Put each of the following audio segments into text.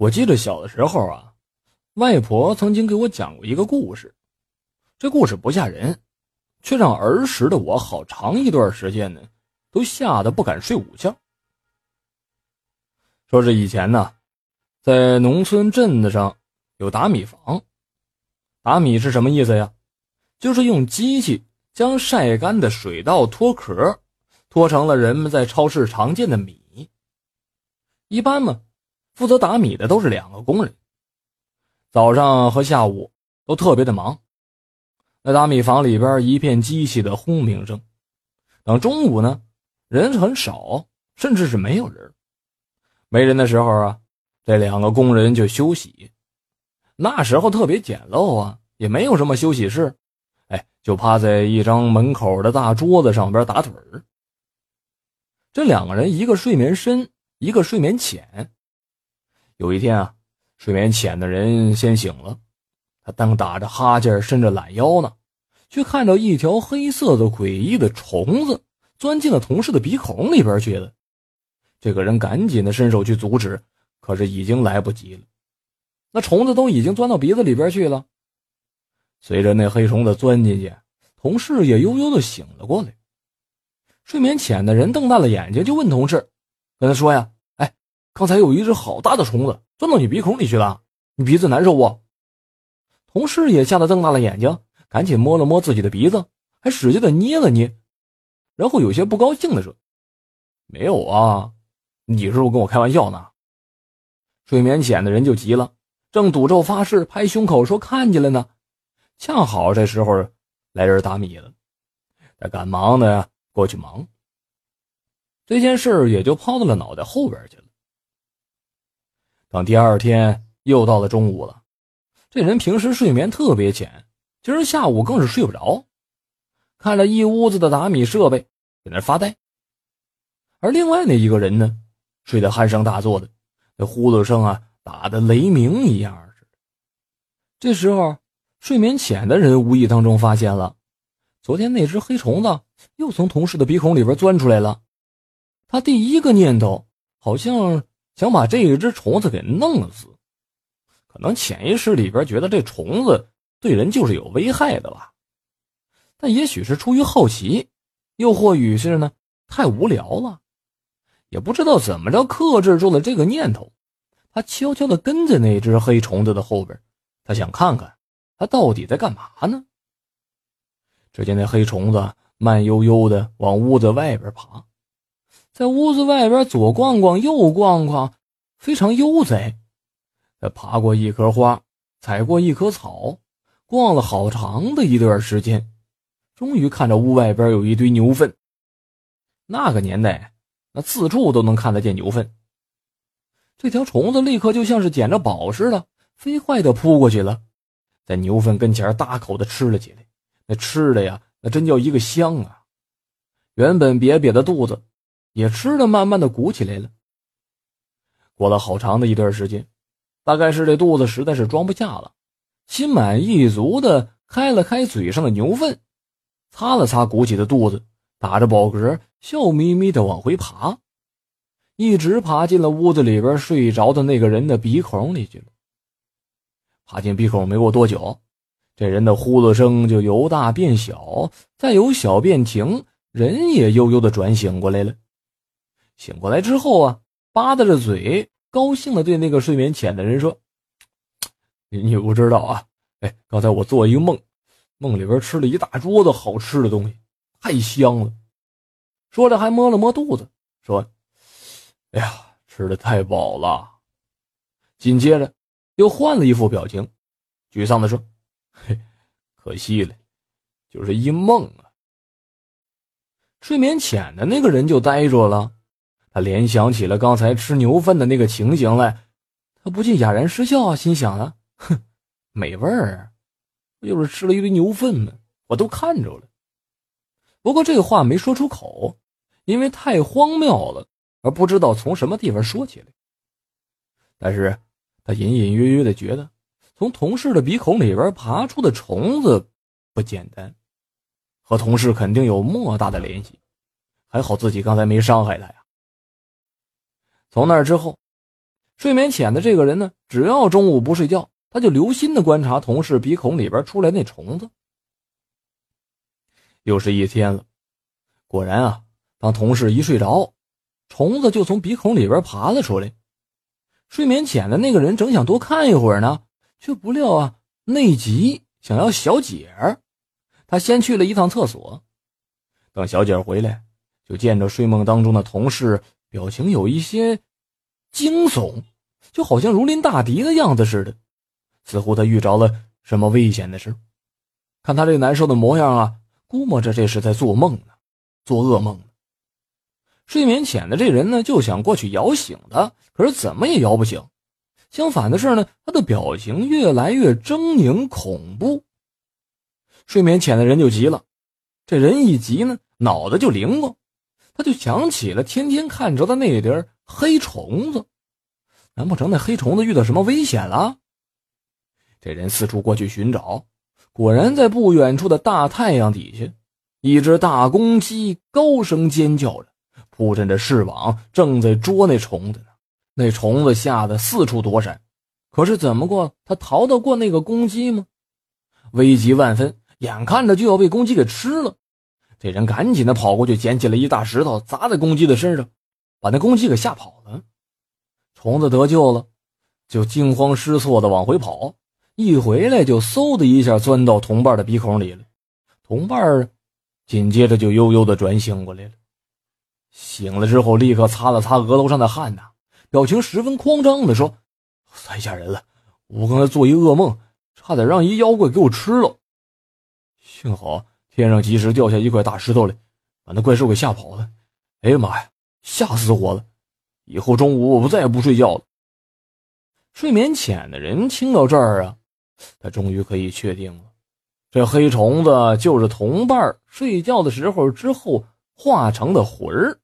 我记得小的时候啊，外婆曾经给我讲过一个故事。这故事不吓人，却让儿时的我好长一段时间呢，都吓得不敢睡午觉。说是以前呢，在农村镇子上有打米房。打米是什么意思呀？就是用机器将晒干的水稻脱壳，脱成了人们在超市常见的米。一般嘛。负责打米的都是两个工人，早上和下午都特别的忙。那打米房里边一片机器的轰鸣声。等中午呢，人很少，甚至是没有人。没人的时候啊，这两个工人就休息。那时候特别简陋啊，也没有什么休息室，哎，就趴在一张门口的大桌子上边打盹儿。这两个人，一个睡眠深，一个睡眠浅。有一天啊，睡眠浅的人先醒了，他正打着哈欠，伸着懒腰呢，却看到一条黑色的诡异的虫子钻进了同事的鼻孔里边去了。这个人赶紧的伸手去阻止，可是已经来不及了，那虫子都已经钻到鼻子里边去了。随着那黑虫子钻进去，同事也悠悠的醒了过来。睡眠浅的人瞪大了眼睛，就问同事，跟他说呀。刚才有一只好大的虫子钻到你鼻孔里去了，你鼻子难受不？同事也吓得瞪大了眼睛，赶紧摸了摸自己的鼻子，还使劲的捏了捏，然后有些不高兴的说：“没有啊，你是不是跟我开玩笑呢？”睡眠浅的人就急了，正赌咒发誓，拍胸口说看见了呢。恰好这时候来人打米了，他赶忙的过去忙，这件事也就抛到了脑袋后边去了。等第二天又到了中午了，这人平时睡眠特别浅，今儿下午更是睡不着，看着一屋子的打米设备，在那发呆。而另外那一个人呢，睡得鼾声大作的，那呼噜声啊，打的雷鸣一样似的。这时候，睡眠浅的人无意当中发现了，昨天那只黑虫子又从同事的鼻孔里边钻出来了。他第一个念头好像。想把这一只虫子给弄死，可能潜意识里边觉得这虫子对人就是有危害的吧。但也许是出于好奇，又或许是呢太无聊了，也不知道怎么着克制住了这个念头。他悄悄地跟在那只黑虫子的后边，他想看看它到底在干嘛呢。只见那黑虫子慢悠悠地往屋子外边爬。在屋子外边左逛逛右逛逛，非常悠哉。他爬过一棵花，踩过一棵草，逛了好长的一段时间，终于看着屋外边有一堆牛粪。那个年代，那四处都能看得见牛粪。这条虫子立刻就像是捡着宝似的，飞快地扑过去了，在牛粪跟前大口的吃了起来。那吃的呀，那真叫一个香啊！原本瘪瘪的肚子。也吃的慢慢的鼓起来了。过了好长的一段时间，大概是这肚子实在是装不下了，心满意足的开了开嘴上的牛粪，擦了擦鼓起的肚子，打着饱嗝，笑眯眯的往回爬，一直爬进了屋子里边睡着的那个人的鼻孔里去了。爬进鼻孔没过多久，这人的呼噜声就由大变小，再由小变停，人也悠悠的转醒过来了。醒过来之后啊，吧嗒着嘴，高兴的对那个睡眠浅的人说：“你你不知道啊，哎，刚才我做一个梦，梦里边吃了一大桌子好吃的东西，太香了。”说着还摸了摸肚子，说：“哎呀，吃的太饱了。”紧接着又换了一副表情，沮丧的说：“嘿，可惜了，就是一梦啊。”睡眠浅的那个人就呆住了。他联想起了刚才吃牛粪的那个情形来，他不禁哑然失笑啊，心想啊：“哼，美味儿，不就是吃了一堆牛粪吗？我都看着了。”不过这话没说出口，因为太荒谬了，而不知道从什么地方说起来。但是他隐隐约约的觉得，从同事的鼻孔里边爬出的虫子不简单，和同事肯定有莫大的联系。还好自己刚才没伤害他呀。从那之后，睡眠浅的这个人呢，只要中午不睡觉，他就留心的观察同事鼻孔里边出来那虫子。又是一天了，果然啊，当同事一睡着，虫子就从鼻孔里边爬了出来。睡眠浅的那个人正想多看一会儿呢，却不料啊，内急想要小解儿，他先去了一趟厕所。等小姐回来，就见着睡梦当中的同事表情有一些惊悚。就好像如临大敌的样子似的，似乎他遇着了什么危险的事。看他这难受的模样啊，估摸着这是在做梦呢，做噩梦。睡眠浅的这人呢，就想过去摇醒他，可是怎么也摇不醒。相反的是呢，他的表情越来越狰狞恐怖。睡眠浅的人就急了，这人一急呢，脑子就灵光，他就想起了天天看着的那点黑虫子。难不成那黑虫子遇到什么危险了？这人四处过去寻找，果然在不远处的大太阳底下，一只大公鸡高声尖叫着，铺陈着翅膀，正在捉那虫子呢。那虫子吓得四处躲闪，可是怎么过？他逃得过那个公鸡吗？危急万分，眼看着就要被公鸡给吃了，这人赶紧的跑过去，捡起了一大石头砸在公鸡的身上，把那公鸡给吓跑了。虫子得救了，就惊慌失措的往回跑，一回来就嗖的一下钻到同伴的鼻孔里了。同伴紧接着就悠悠的转醒过来了，醒了之后立刻擦了擦额头上的汗呐，表情十分慌张的说：“太吓人了，我刚才做一噩梦，差点让一妖怪给我吃了，幸好天上及时掉下一块大石头来，把那怪兽给吓跑了。哎呀妈呀，吓死我了！”以后中午我不再也不睡觉了。睡眠浅的人听到这儿啊，他终于可以确定了，这黑虫子就是同伴睡觉的时候之后化成的魂儿。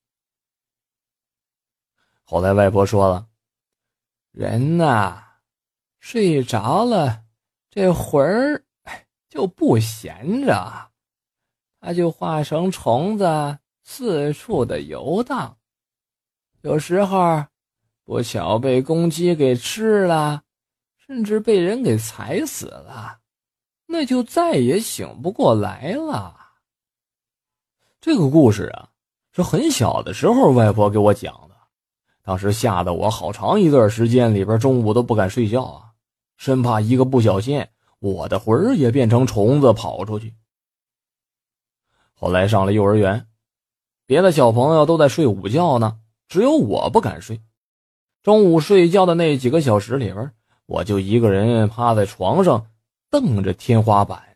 后来外婆说了，人呐，睡着了，这魂儿就不闲着，他就化成虫子四处的游荡。有时候，不巧被公鸡给吃了，甚至被人给踩死了，那就再也醒不过来了。这个故事啊，是很小的时候外婆给我讲的，当时吓得我好长一段时间里边中午都不敢睡觉啊，生怕一个不小心，我的魂儿也变成虫子跑出去。后来上了幼儿园，别的小朋友都在睡午觉呢。只有我不敢睡，中午睡觉的那几个小时里边，我就一个人趴在床上，瞪着天花板。